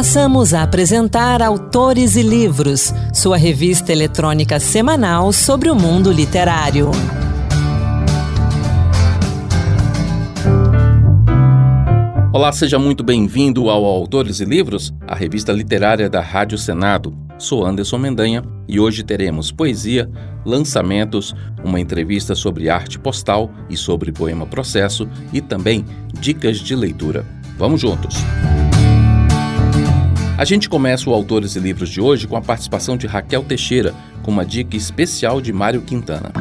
Passamos a apresentar Autores e Livros, sua revista eletrônica semanal sobre o mundo literário. Olá, seja muito bem-vindo ao Autores e Livros, a revista literária da Rádio Senado. Sou Anderson Mendanha e hoje teremos poesia, lançamentos, uma entrevista sobre arte postal e sobre poema processo e também dicas de leitura. Vamos juntos! A gente começa o Autores e Livros de hoje com a participação de Raquel Teixeira, com uma dica especial de Mário Quintana.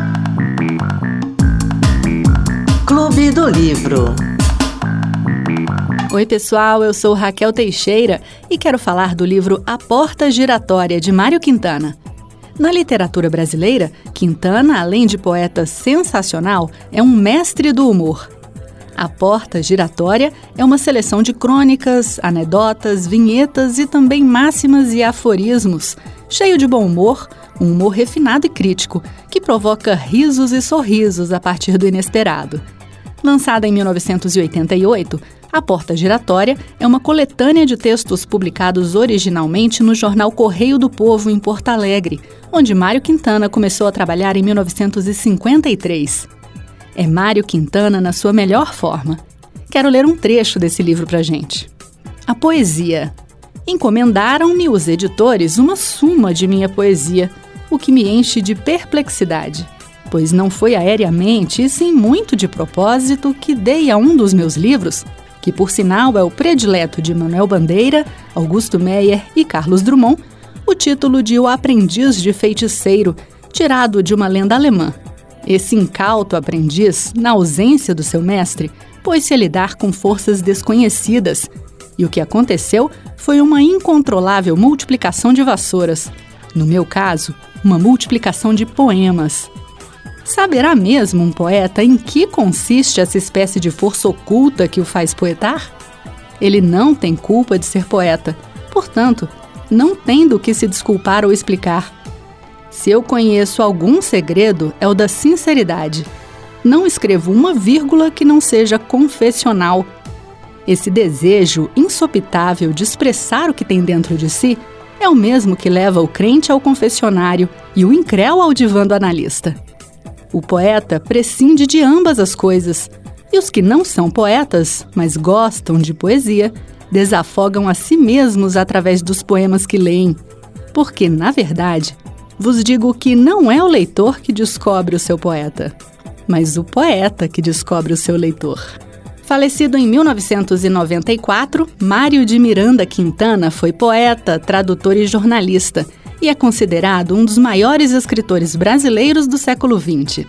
Clube do Livro. Oi, pessoal, eu sou Raquel Teixeira e quero falar do livro A Porta Giratória de Mário Quintana. Na literatura brasileira, Quintana, além de poeta sensacional, é um mestre do humor a Porta Giratória é uma seleção de crônicas, anedotas, vinhetas e também máximas e aforismos, cheio de bom humor, um humor refinado e crítico, que provoca risos e sorrisos a partir do inesperado. Lançada em 1988, A Porta Giratória é uma coletânea de textos publicados originalmente no jornal Correio do Povo, em Porto Alegre, onde Mário Quintana começou a trabalhar em 1953 é Mário Quintana na sua melhor forma. Quero ler um trecho desse livro para gente. A poesia. Encomendaram-me os editores uma suma de minha poesia, o que me enche de perplexidade, pois não foi aéreamente e sim muito de propósito que dei a um dos meus livros, que por sinal é o predileto de Manuel Bandeira, Augusto Meyer e Carlos Drummond, o título de O Aprendiz de Feiticeiro, tirado de uma lenda alemã. Esse incauto aprendiz, na ausência do seu mestre, pôs-se a lidar com forças desconhecidas, e o que aconteceu foi uma incontrolável multiplicação de vassouras. No meu caso, uma multiplicação de poemas. Saberá mesmo um poeta em que consiste essa espécie de força oculta que o faz poetar? Ele não tem culpa de ser poeta, portanto, não tem do que se desculpar ou explicar. Se eu conheço algum segredo, é o da sinceridade. Não escrevo uma vírgula que não seja confessional. Esse desejo insopitável de expressar o que tem dentro de si é o mesmo que leva o crente ao confessionário e o incréu ao divã do analista. O poeta prescinde de ambas as coisas, e os que não são poetas, mas gostam de poesia, desafogam a si mesmos através dos poemas que leem. Porque, na verdade, vos digo que não é o leitor que descobre o seu poeta, mas o poeta que descobre o seu leitor. Falecido em 1994, Mário de Miranda Quintana foi poeta, tradutor e jornalista e é considerado um dos maiores escritores brasileiros do século XX.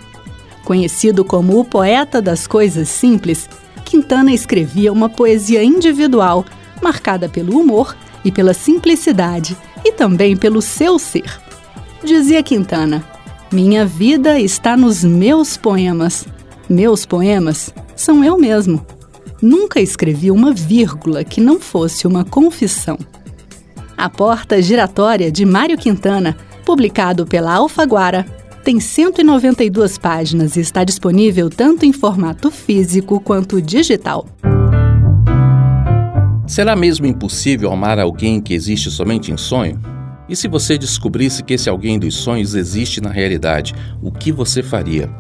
Conhecido como o poeta das coisas simples, Quintana escrevia uma poesia individual, marcada pelo humor e pela simplicidade, e também pelo seu ser. Dizia Quintana: Minha vida está nos meus poemas. Meus poemas são eu mesmo. Nunca escrevi uma vírgula que não fosse uma confissão. A Porta Giratória de Mário Quintana, publicado pela Alfaguara, tem 192 páginas e está disponível tanto em formato físico quanto digital. Será mesmo impossível amar alguém que existe somente em sonho? E se você descobrisse que esse alguém dos sonhos existe na realidade, o que você faria?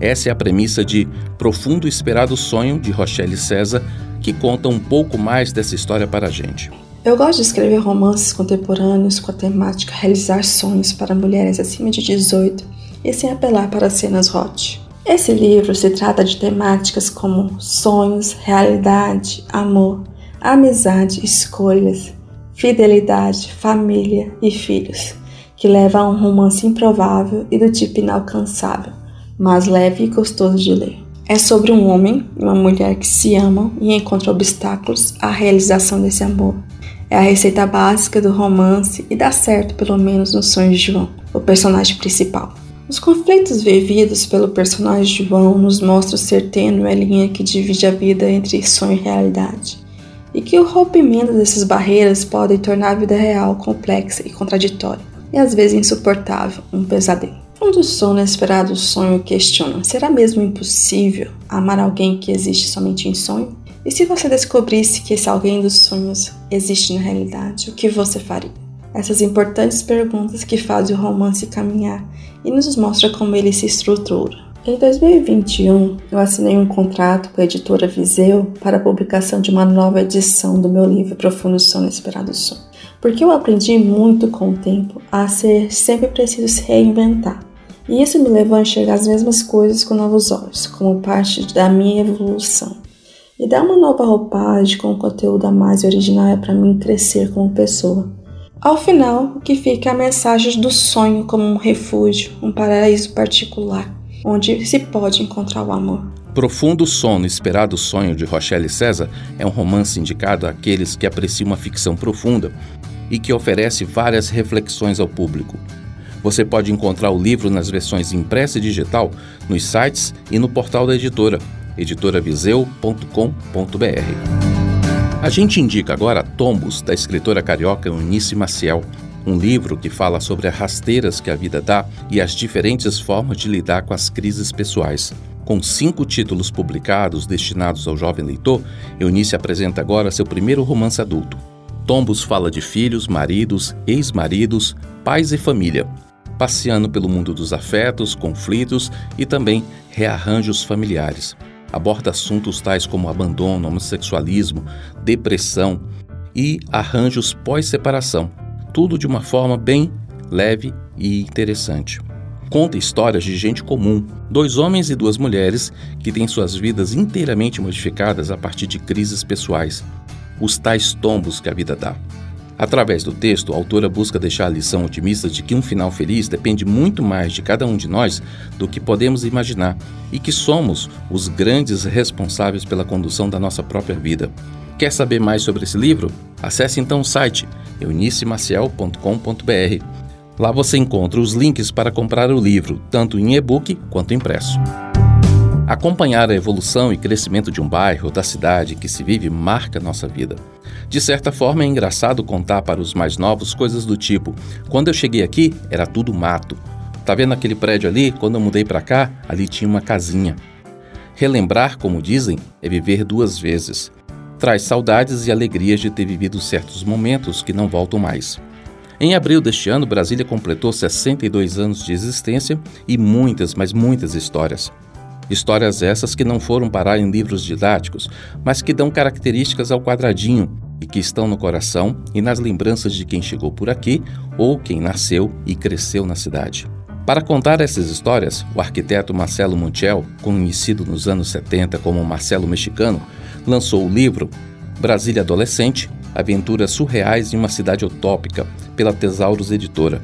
Essa é a premissa de Profundo Esperado Sonho, de Rochelle César, que conta um pouco mais dessa história para a gente. Eu gosto de escrever romances contemporâneos com a temática realizar sonhos para mulheres acima de 18 e sem apelar para cenas hot. Esse livro se trata de temáticas como sonhos, realidade, amor, amizade, escolhas, fidelidade, família e filhos, que leva a um romance improvável e do tipo inalcançável, mas leve e gostoso de ler. É sobre um homem e uma mulher que se amam e encontram obstáculos à realização desse amor. É a receita básica do romance e dá certo, pelo menos nos sonhos de João, o personagem principal. Os conflitos vividos pelo personagem João nos mostram ser tênue a linha que divide a vida entre sonho e realidade e que o rompimento dessas barreiras pode tornar a vida real complexa e contraditória, e às vezes insuportável, um pesadelo. Quando o sono inesperado sonho questiona: será mesmo impossível amar alguém que existe somente em sonho? E se você descobrisse que esse alguém dos sonhos existe na realidade, o que você faria? Essas importantes perguntas que fazem o romance caminhar e nos mostra como ele se estrutura. Em 2021, eu assinei um contrato com a editora Viseu para a publicação de uma nova edição do meu livro Profundo Sono Esperado Sonho, porque eu aprendi muito com o tempo a ser sempre preciso se reinventar. E isso me levou a enxergar as mesmas coisas com novos olhos, como parte da minha evolução. E dar uma nova roupagem com um conteúdo a mais original é para mim crescer como pessoa. Ao final, o que fica é a mensagem do sonho como um refúgio, um paraíso particular, onde se pode encontrar o amor. Profundo Sono, Esperado Sonho de Rochelle César é um romance indicado àqueles que apreciam uma ficção profunda e que oferece várias reflexões ao público. Você pode encontrar o livro nas versões impressa e digital nos sites e no portal da editora editoraviseu.com.br. A gente indica agora Tombos, da escritora carioca Eunice Maciel, um livro que fala sobre as rasteiras que a vida dá e as diferentes formas de lidar com as crises pessoais. Com cinco títulos publicados destinados ao jovem leitor, Eunice apresenta agora seu primeiro romance adulto. Tombos fala de filhos, maridos, ex-maridos, pais e família, passeando pelo mundo dos afetos, conflitos e também rearranjos familiares aborda assuntos tais como abandono, homossexualismo, depressão e arranjos pós-separação, tudo de uma forma bem leve e interessante. Conta histórias de gente comum, dois homens e duas mulheres que têm suas vidas inteiramente modificadas a partir de crises pessoais, os tais tombos que a vida dá. Através do texto, a autora busca deixar a lição otimista de que um final feliz depende muito mais de cada um de nós do que podemos imaginar e que somos os grandes responsáveis pela condução da nossa própria vida. Quer saber mais sobre esse livro? Acesse então o site eunicemaciel.com.br. Lá você encontra os links para comprar o livro, tanto em e-book quanto impresso. Acompanhar a evolução e crescimento de um bairro ou da cidade que se vive marca nossa vida. De certa forma, é engraçado contar para os mais novos coisas do tipo: quando eu cheguei aqui, era tudo mato. Tá vendo aquele prédio ali? Quando eu mudei para cá, ali tinha uma casinha. Relembrar, como dizem, é viver duas vezes. Traz saudades e alegrias de ter vivido certos momentos que não voltam mais. Em abril deste ano, Brasília completou 62 anos de existência e muitas, mas muitas histórias. Histórias essas que não foram parar em livros didáticos, mas que dão características ao quadradinho e que estão no coração e nas lembranças de quem chegou por aqui ou quem nasceu e cresceu na cidade. Para contar essas histórias, o arquiteto Marcelo Montiel, conhecido nos anos 70 como Marcelo Mexicano, lançou o livro Brasília Adolescente Aventuras Surreais em uma Cidade Utópica, pela Tesauros Editora.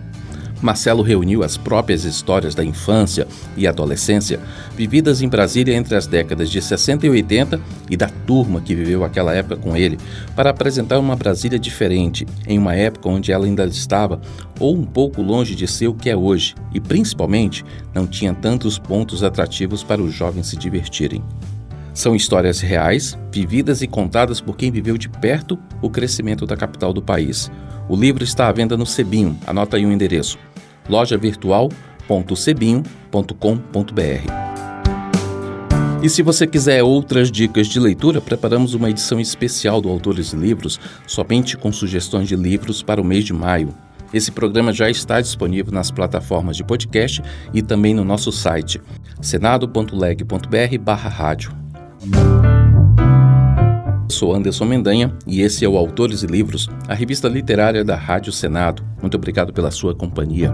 Marcelo reuniu as próprias histórias da infância e adolescência vividas em Brasília entre as décadas de 60 e 80 e da turma que viveu aquela época com ele, para apresentar uma Brasília diferente, em uma época onde ela ainda estava ou um pouco longe de ser o que é hoje e, principalmente, não tinha tantos pontos atrativos para os jovens se divertirem. São histórias reais, vividas e contadas por quem viveu de perto o crescimento da capital do país. O livro está à venda no Sebinho, anota aí o endereço: lojavirtual.cebinho.com.br. E se você quiser outras dicas de leitura, preparamos uma edição especial do Autores e Livros, somente com sugestões de livros para o mês de maio. Esse programa já está disponível nas plataformas de podcast e também no nosso site senado.leg.br/rádio. Sou Anderson Mendanha e esse é o Autores e Livros, a revista literária da Rádio Senado. Muito obrigado pela sua companhia.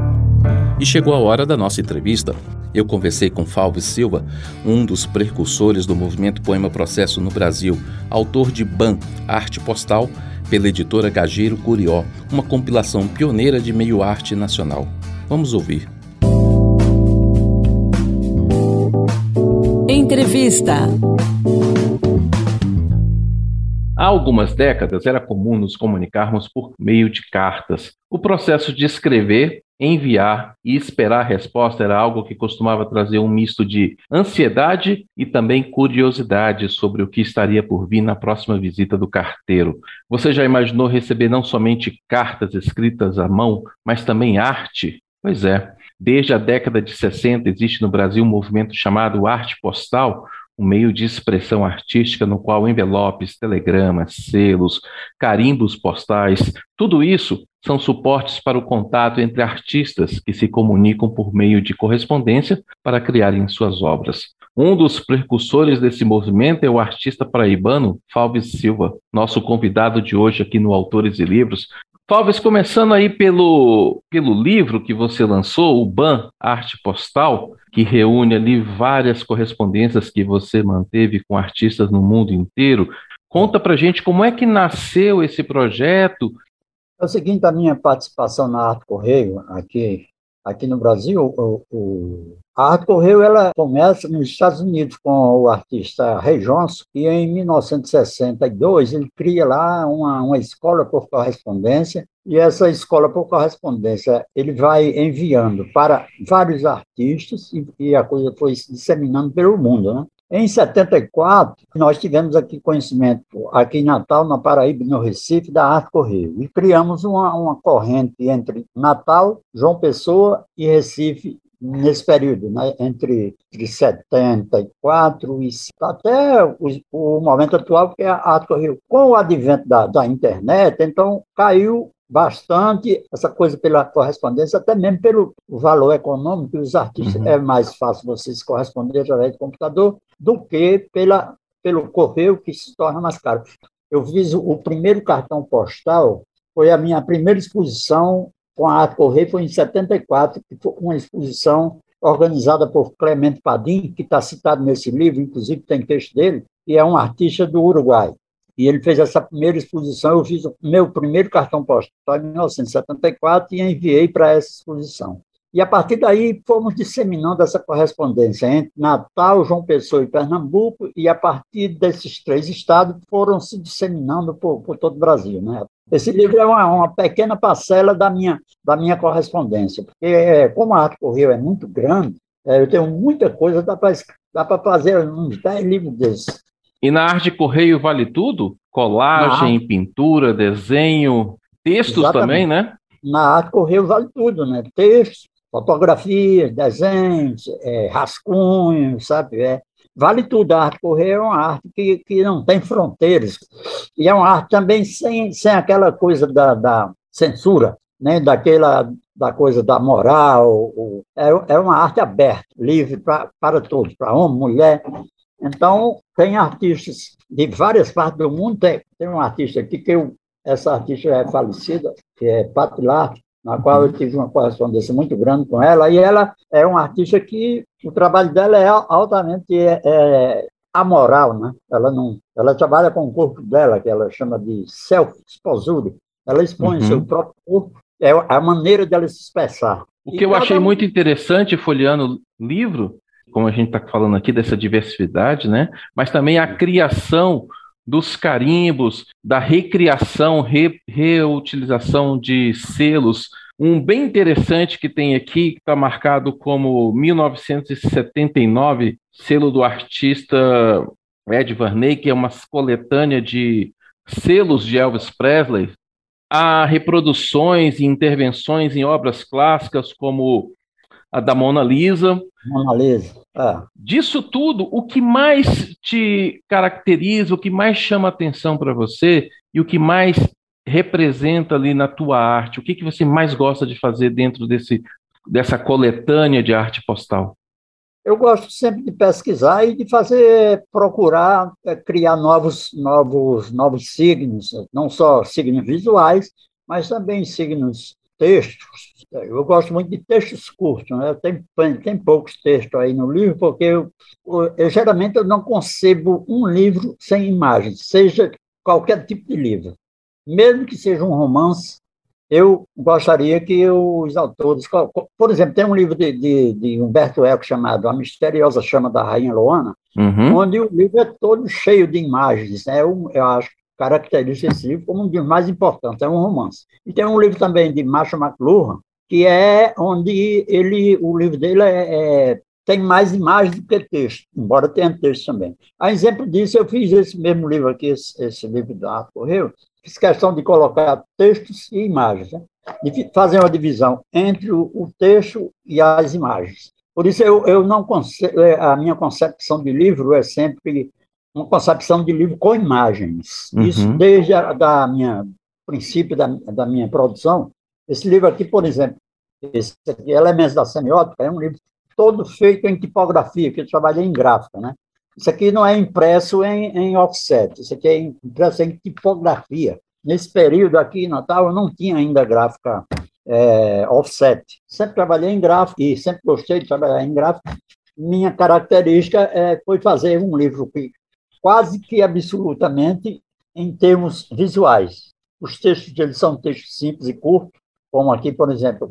E chegou a hora da nossa entrevista. Eu conversei com Falves Silva, um dos precursores do movimento Poema Processo no Brasil, autor de Ban, Arte Postal, pela editora Gageiro Curió, uma compilação pioneira de meio arte nacional. Vamos ouvir. Entrevista. Há algumas décadas era comum nos comunicarmos por meio de cartas. O processo de escrever, enviar e esperar a resposta era algo que costumava trazer um misto de ansiedade e também curiosidade sobre o que estaria por vir na próxima visita do carteiro. Você já imaginou receber não somente cartas escritas à mão, mas também arte? Pois é. Desde a década de 60 existe no Brasil um movimento chamado arte postal, um meio de expressão artística no qual envelopes, telegramas, selos, carimbos postais, tudo isso são suportes para o contato entre artistas que se comunicam por meio de correspondência para criarem suas obras. Um dos precursores desse movimento é o artista paraibano Falves Silva, nosso convidado de hoje aqui no Autores e Livros. Falves, começando aí pelo, pelo livro que você lançou, o BAN, Arte Postal, que reúne ali várias correspondências que você manteve com artistas no mundo inteiro. Conta pra gente como é que nasceu esse projeto, é o seguinte, a minha participação na Arte Correio, aqui, aqui no Brasil, o, o, a Arte Correio ela começa nos Estados Unidos com o artista Ray Johnson, e em 1962 ele cria lá uma, uma escola por correspondência, e essa escola por correspondência ele vai enviando para vários artistas, e, e a coisa foi se disseminando pelo mundo, né? Em 74, nós tivemos aqui conhecimento, aqui em Natal, na Paraíba no Recife, da Arte Correio. E criamos uma, uma corrente entre Natal, João Pessoa e Recife nesse período, né, entre, entre 74 e até o, o momento atual, que é a Arte Correio. Com o advento da, da internet, então caiu bastante essa coisa pela correspondência, até mesmo pelo valor econômico, os artistas uhum. é mais fácil vocês corresponder através do computador do que pela, pelo correio, que se torna mais caro. Eu fiz o, primeiro cartão postal, foi a minha primeira exposição com a Arte Correio, foi em 74, que foi uma exposição organizada por Clemente Padim, que está citado nesse livro, inclusive tem texto dele, e é um artista do Uruguai. E ele fez essa primeira exposição. Eu fiz o meu primeiro cartão postal em 1974 e enviei para essa exposição. E a partir daí fomos disseminando essa correspondência entre Natal, João Pessoa e Pernambuco, e a partir desses três estados foram se disseminando por, por todo o Brasil. Né? Esse livro é uma, uma, pequena parcela da minha, da minha correspondência, porque é, como a Arte Correio é muito grande, é, eu tenho muita coisa, dá para fazer uns 10 livros desses. E na arte correio vale tudo? Colagem, pintura, desenho, textos Exatamente. também, né? Na arte correio vale tudo, né? Textos, fotografias, desenhos, é, rascunhos, sabe? É, vale tudo. A arte correio é uma arte que, que não tem fronteiras. E é uma arte também sem, sem aquela coisa da, da censura, né? daquela da coisa da moral. É, é uma arte aberta, livre pra, para todos, para homem, mulher. Então, tem artistas de várias partes do mundo. Tem, tem um artista aqui que eu, essa artista é falecida, que é Patti Lart, na qual eu tive uma correspondência muito grande com ela, e ela é uma artista que o trabalho dela é altamente é, é, amoral, né? Ela não, ela trabalha com o corpo dela, que ela chama de self-exposure. Ela expõe uhum. seu próprio corpo, é a maneira dela se expressar. O que e eu achei muito interessante folheando o livro como a gente está falando aqui, dessa diversidade, né? Mas também a criação dos carimbos, da recriação, re, reutilização de selos. Um bem interessante que tem aqui, que está marcado como 1979, selo do artista Ed Varney, que é uma coletânea de selos de Elvis Presley. Há reproduções e intervenções em obras clássicas como a da Mona Lisa. Mona Lisa. É. Disso tudo, o que mais te caracteriza, o que mais chama atenção para você e o que mais representa ali na tua arte? O que, que você mais gosta de fazer dentro desse, dessa coletânea de arte postal? Eu gosto sempre de pesquisar e de fazer, procurar é, criar novos, novos, novos signos, não só signos visuais, mas também signos textos, eu gosto muito de textos curtos, né? tem, tem poucos textos aí no livro, porque eu, eu, geralmente eu não concebo um livro sem imagens, seja qualquer tipo de livro. Mesmo que seja um romance, eu gostaria que os autores. Por exemplo, tem um livro de, de, de Humberto Eco chamado A Misteriosa Chama da Rainha Loana, uhum. onde o livro é todo cheio de imagens. Né? Eu, eu acho caracteriza esse livro como um dos mais importantes, é um romance. E tem um livro também de Marshall McLuhan, que é onde ele, o livro dele é, é, tem mais imagens do que texto, embora tenha texto também. A exemplo disso, eu fiz esse mesmo livro aqui, esse, esse livro da Arte Correio, fiz questão de colocar textos e imagens, né? de fazer uma divisão entre o, o texto e as imagens. Por isso, eu, eu não é, a minha concepção de livro é sempre uma concepção de livro com imagens. Uhum. Isso desde a da minha princípio da, da minha produção. Esse livro aqui, por exemplo, esse aqui, Elementos da Semiótica, é um livro todo feito em tipografia, que eu trabalhei em gráfica, né? Isso aqui não é impresso em, em offset, isso aqui é impresso em tipografia. Nesse período aqui, Natal, eu não tinha ainda gráfica é, offset. Sempre trabalhei em gráfica e sempre gostei de trabalhar em gráfica. Minha característica é, foi fazer um livro que quase que absolutamente em termos visuais. Os textos deles são textos simples e curtos, como aqui, por exemplo,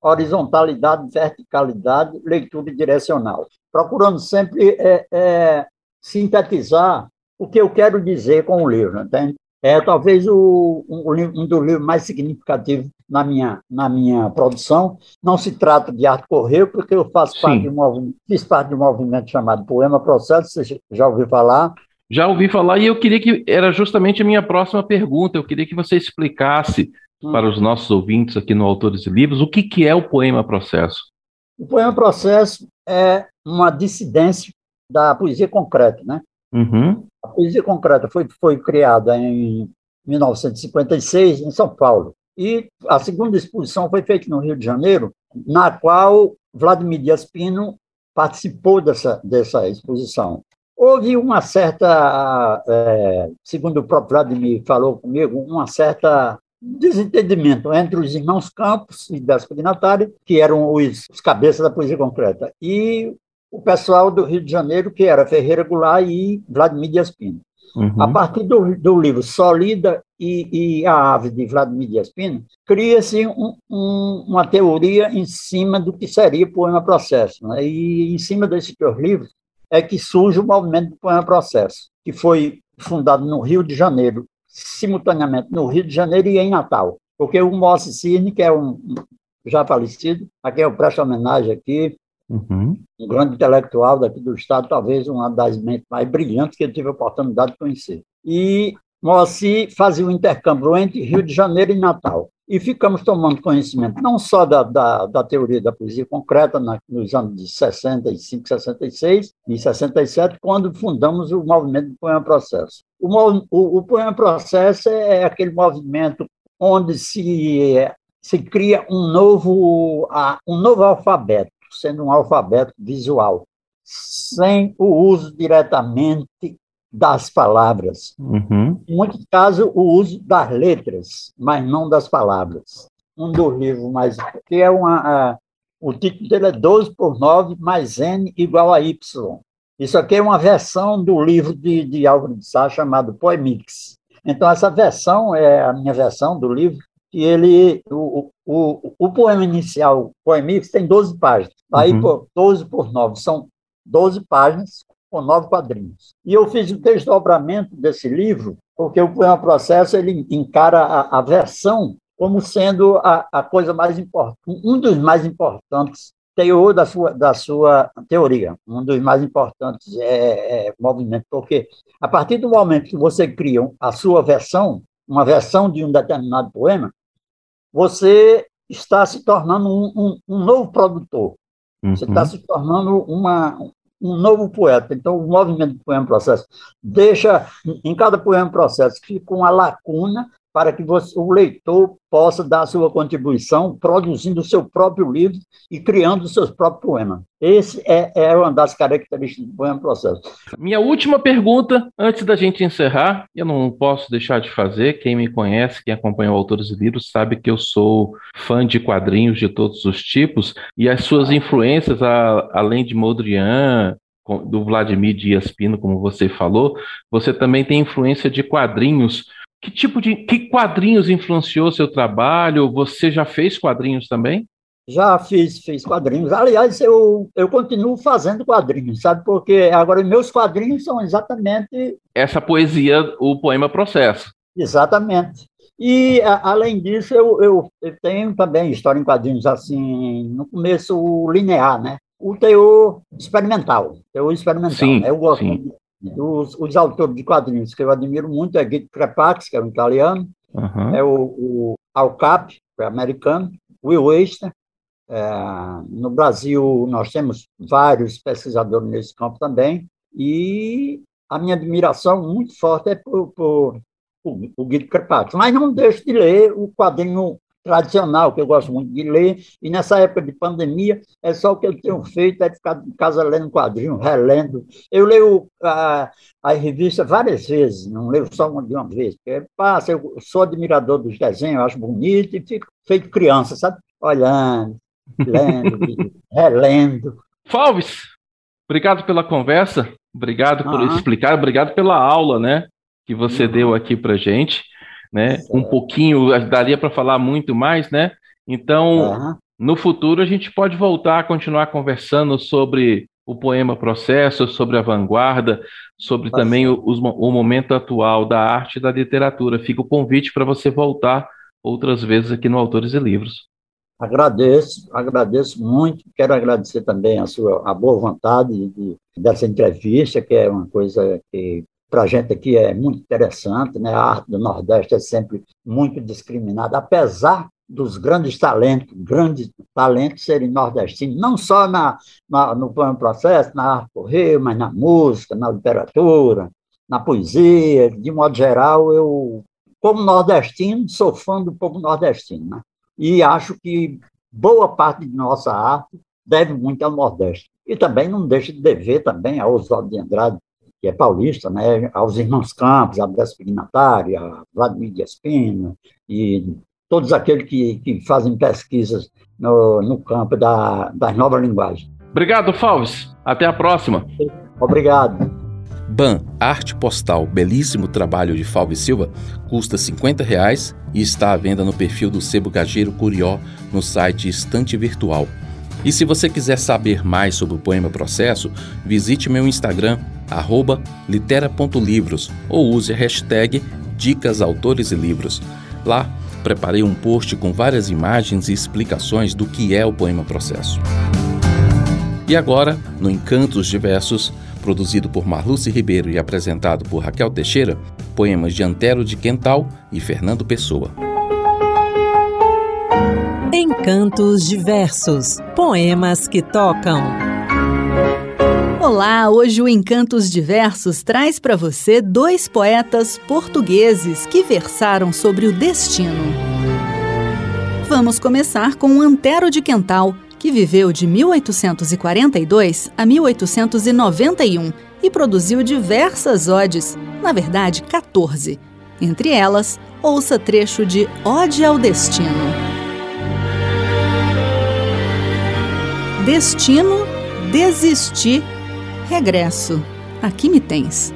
horizontalidade, verticalidade, leitura direcional, procurando sempre é, é, sintetizar o que eu quero dizer com o livro, entende? É talvez o, um, um dos livros mais significativos na minha, na minha produção. Não se trata de arte correio, porque eu faço parte de um fiz parte de um movimento chamado Poema Processo, você já ouviu falar? Já ouvi falar e eu queria que era justamente a minha próxima pergunta. Eu queria que você explicasse hum. para os nossos ouvintes aqui no Autores e Livros o que, que é o Poema Processo. O Poema Processo é uma dissidência da poesia concreta, né? Uhum. A poesia concreta foi, foi criada em 1956 em São Paulo. E a segunda exposição foi feita no Rio de Janeiro, na qual Vladimir Dias Pino participou dessa, dessa exposição. Houve uma certa, é, segundo o próprio Vladimir falou comigo, uma certa desentendimento entre os irmãos Campos e das Natália, que eram os, os cabeças da poesia concreta, e o pessoal do Rio de Janeiro, que era Ferreira Goulart e Vladimir Dias Pino. Uhum. A partir do, do livro Solida e, e, a Ave de Vladimir Dias Pino, cria-se um, um, uma teoria em cima do que seria o poema processo. Né? E em cima desses dois livros é que surge o movimento do poema processo, que foi fundado no Rio de Janeiro, simultaneamente no Rio de Janeiro e em Natal. Porque o Mossi Cirne, que é um já falecido, aqui eu presto homenagem aqui, Uhum. Um grande intelectual daqui do Estado, talvez uma das mentes mais brilhantes que eu tive a oportunidade de conhecer. E Moacir fazia um intercâmbio entre Rio de Janeiro e Natal. E ficamos tomando conhecimento não só da, da, da teoria da poesia concreta na, nos anos de 65, 66 e 67, quando fundamos o movimento do Poema Processo. O, o, o Poema Processo é aquele movimento onde se, se cria um novo, um novo alfabeto sendo um alfabeto visual, sem o uso diretamente das palavras. Uhum. Em muitos casos, o uso das letras, mas não das palavras. Um dos livros mais. que é uma. o título dele é 12 por 9 mais N igual a Y. Isso aqui é uma versão do livro de, de Álvaro de Sá chamado Poemix. Então, essa versão é a minha versão do livro, e ele, o, o, o poema inicial, o Poemix, tem 12 páginas. Aí, uhum. por 12 por 9, são 12 páginas com nove quadrinhos. E eu fiz o desdobramento desse livro, porque o Poema Processo ele encara a, a versão como sendo a, a coisa mais importante, um dos mais importantes teor da sua, da sua teoria, um dos mais importantes é, é movimento, porque a partir do momento que você cria a sua versão, uma versão de um determinado poema, você está se tornando um, um, um novo produtor. Você está uhum. se tornando uma, um novo poeta. Então, o movimento do poema processo deixa, em cada poema processo, fica uma lacuna para que você, o leitor possa dar sua contribuição, produzindo o seu próprio livro e criando seus próprios poemas. Esse é, é uma das características do poema processo. Minha última pergunta, antes da gente encerrar, eu não posso deixar de fazer. Quem me conhece, quem acompanha Autores e Livros, sabe que eu sou fã de quadrinhos de todos os tipos e as suas influências, a, além de Modrian, do Vladimir Dias Pino, como você falou, você também tem influência de quadrinhos que tipo de que quadrinhos influenciou seu trabalho? Você já fez quadrinhos também? Já fiz, fiz quadrinhos. Aliás, eu, eu continuo fazendo quadrinhos, sabe? Porque agora meus quadrinhos são exatamente. Essa poesia, o poema processo. Exatamente. E, a, além disso, eu, eu, eu, tenho também história em quadrinhos, assim, no começo linear, né? O teor experimental. Teor experimental. Sim, eu gosto sim. Os, os, autores de quadrinhos que eu admiro muito é Guido Crepax, que é um italiano, uhum. é o, o Al Cap, que é americano, Will Eisner, É, no Brasil, nós temos vários pesquisadores nesse campo também, e a minha admiração muito forte é por, por, por, por Guido Crepati. Mas não deixo de ler o quadrinho tradicional, que eu gosto muito de ler, e nessa época de pandemia, é só o que eu tenho feito, é ficar em casa lendo quadrinho, relendo. Eu leio a, a revista várias vezes, não leio só uma de uma vez, passa, eu sou admirador dos desenhos, acho bonito, e fico feito criança, sabe? Olhando, lendo, relendo. Falves, obrigado pela conversa, obrigado por uhum. explicar, obrigado pela aula, né, que você uhum. deu aqui para gente né? Certo. Um pouquinho, daria para falar muito mais, né? Então, uhum. no futuro a gente pode voltar a continuar conversando sobre o poema processo, sobre a vanguarda, sobre também o, o, momento atual da arte e da literatura. Fica o convite para você voltar outras vezes aqui no Autores e Livros. Agradeço, agradeço muito. Quero agradecer também a sua a boa vontade de, dessa entrevista, que é uma coisa que para a gente aqui é muito interessante, né? a arte do Nordeste é sempre muito discriminada, apesar dos grandes talentos, grandes talentos serem nordestinos, não só na, na no plano processo, na arte correio, mas na música, na literatura, na poesia, de modo geral, eu, como nordestino, sou fã do povo nordestino, né? e acho que boa parte de nossa arte deve muito ao Nordeste. E também não deixa de dever também a Oswaldo de Andrade, que é paulista, né, aos irmãos Campos, a Brás Pignatária, a Vladimir de Espina, e todos aqueles que, que fazem pesquisas no, no campo da, das novas linguagens. Obrigado, Fauves. Até a próxima. Obrigado. Ban Arte Postal, belíssimo trabalho de Falve Silva, custa 50 reais e está à venda no perfil do Sebo Gageiro Curió no site Estante Virtual. E se você quiser saber mais sobre o Poema Processo, visite meu Instagram, litera.livros ou use a hashtag Dicas Autores e Livros. Lá, preparei um post com várias imagens e explicações do que é o Poema Processo. E agora, no Encantos Diversos, produzido por Marluce Ribeiro e apresentado por Raquel Teixeira, poemas de Antero de Quental e Fernando Pessoa. Encantos Diversos Poemas que tocam. Olá, hoje o Encantos Diversos traz para você dois poetas portugueses que versaram sobre o destino. Vamos começar com Antero de Quental, que viveu de 1842 a 1891 e produziu diversas odes, na verdade 14. Entre elas, ouça trecho de Ode ao Destino. Destino, desistir regresso. Aqui me tens.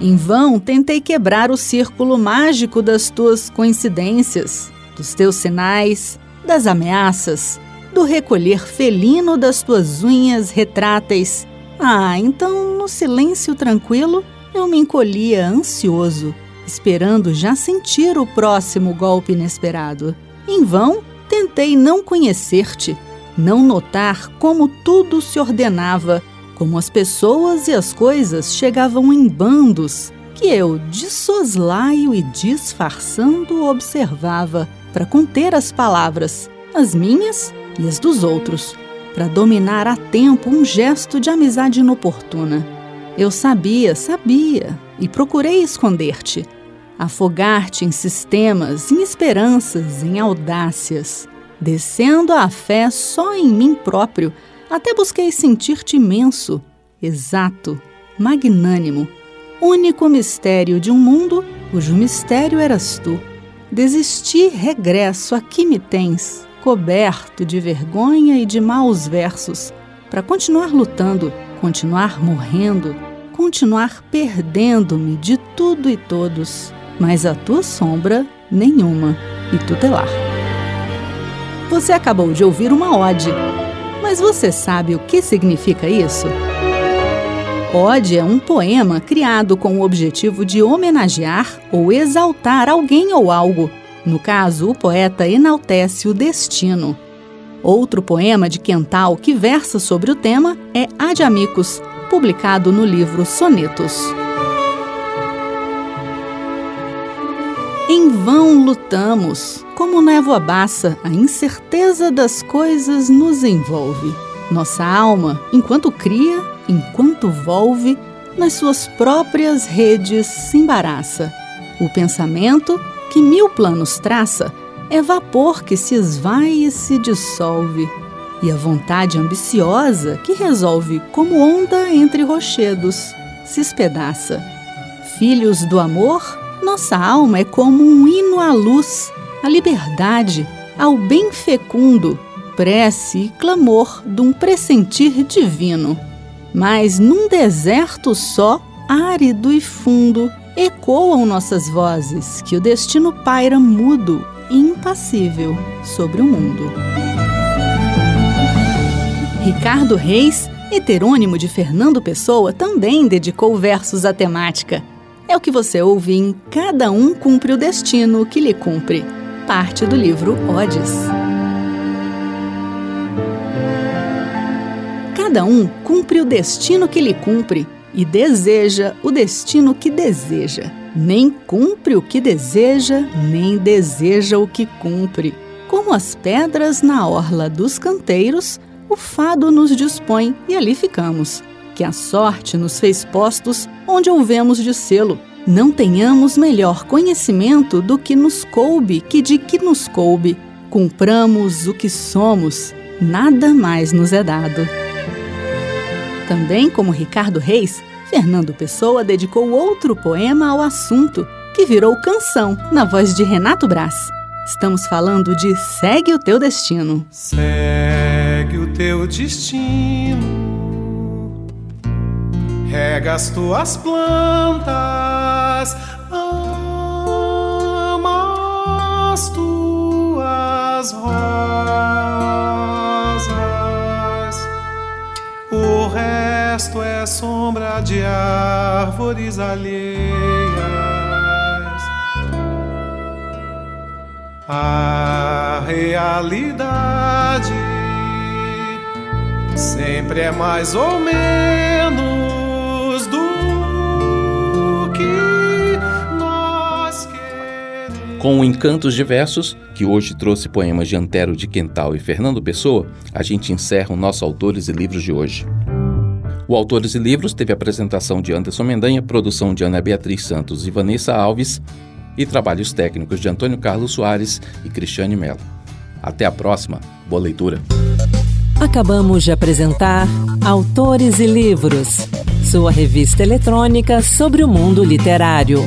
Em vão tentei quebrar o círculo mágico das tuas coincidências, dos teus sinais, das ameaças, do recolher felino das tuas unhas retráteis. Ah, então, no silêncio tranquilo, eu me encolhia ansioso, esperando já sentir o próximo golpe inesperado. Em vão, tentei não conhecer-te, não notar como tudo se ordenava como as pessoas e as coisas chegavam em bandos, que eu, de soslaio e disfarçando, observava para conter as palavras, as minhas e as dos outros, para dominar a tempo um gesto de amizade inoportuna. Eu sabia, sabia, e procurei esconder-te, afogar-te em sistemas, em esperanças, em audácias, descendo a fé só em mim próprio até busquei sentir-te imenso, exato, magnânimo, único mistério de um mundo cujo mistério eras tu. Desisti, regresso, aqui me tens, coberto de vergonha e de maus versos, para continuar lutando, continuar morrendo, continuar perdendo-me de tudo e todos, mas a tua sombra nenhuma e tutelar. Você acabou de ouvir uma ode mas você sabe o que significa isso? Ode é um poema criado com o objetivo de homenagear ou exaltar alguém ou algo. No caso, o poeta enaltece o destino. Outro poema de Quental que versa sobre o tema é Ad Amicus, publicado no livro Sonetos. Em vão lutamos, como névoa baça, a incerteza das coisas nos envolve. Nossa alma, enquanto cria, enquanto volve, nas suas próprias redes se embaraça. O pensamento, que mil planos traça, é vapor que se esvai e se dissolve. E a vontade ambiciosa, que resolve como onda entre rochedos, se espedaça. Filhos do amor, nossa alma é como um hino à luz, à liberdade, ao bem fecundo, prece e clamor de um pressentir divino. Mas num deserto só, árido e fundo, ecoam nossas vozes que o destino paira mudo e impassível sobre o mundo. Ricardo Reis, heterônimo de Fernando Pessoa, também dedicou versos à temática. É o que você ouve em Cada um cumpre o destino que lhe cumpre, parte do livro Odes. Cada um cumpre o destino que lhe cumpre e deseja o destino que deseja. Nem cumpre o que deseja, nem deseja o que cumpre. Como as pedras na orla dos canteiros, o fado nos dispõe e ali ficamos. Que a sorte nos fez postos onde houvemos de selo. Não tenhamos melhor conhecimento do que nos coube que de que nos coube. Cumpramos o que somos, nada mais nos é dado. Também, como Ricardo Reis, Fernando Pessoa dedicou outro poema ao assunto, que virou canção na voz de Renato Braz. Estamos falando de Segue o Teu Destino. Segue o teu destino, rega as tuas plantas, ama as tuas rosas. O resto é sombra de árvores alheias. A realidade sempre é mais ou menos Com Encantos Diversos, que hoje trouxe poemas de Antero de Quental e Fernando Pessoa, a gente encerra o nosso Autores e Livros de hoje. O Autores e Livros teve apresentação de Anderson Mendanha, produção de Ana Beatriz Santos e Vanessa Alves e trabalhos técnicos de Antônio Carlos Soares e Cristiane Mello. Até a próxima. Boa leitura. Acabamos de apresentar Autores e Livros, sua revista eletrônica sobre o mundo literário.